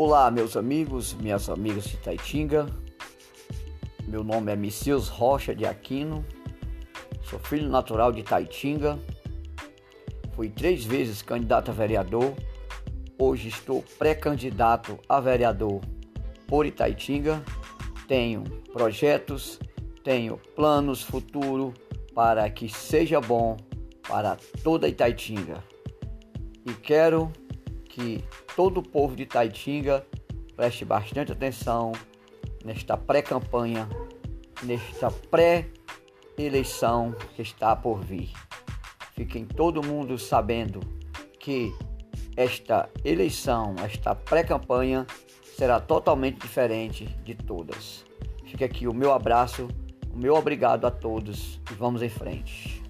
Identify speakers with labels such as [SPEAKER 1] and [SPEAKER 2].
[SPEAKER 1] Olá, meus amigos, minhas amigas de Taitinga. Meu nome é Messias Rocha de Aquino. Sou filho natural de Taitinga. Fui três vezes candidato a vereador. Hoje estou pré-candidato a vereador por Itaitinga. Tenho projetos, tenho planos futuros para que seja bom para toda Itaitinga. E quero que todo o povo de Taitinga preste bastante atenção nesta pré-campanha, nesta pré-eleição que está por vir. Fiquem todo mundo sabendo que esta eleição, esta pré-campanha será totalmente diferente de todas. Fica aqui o meu abraço, o meu obrigado a todos e vamos em frente.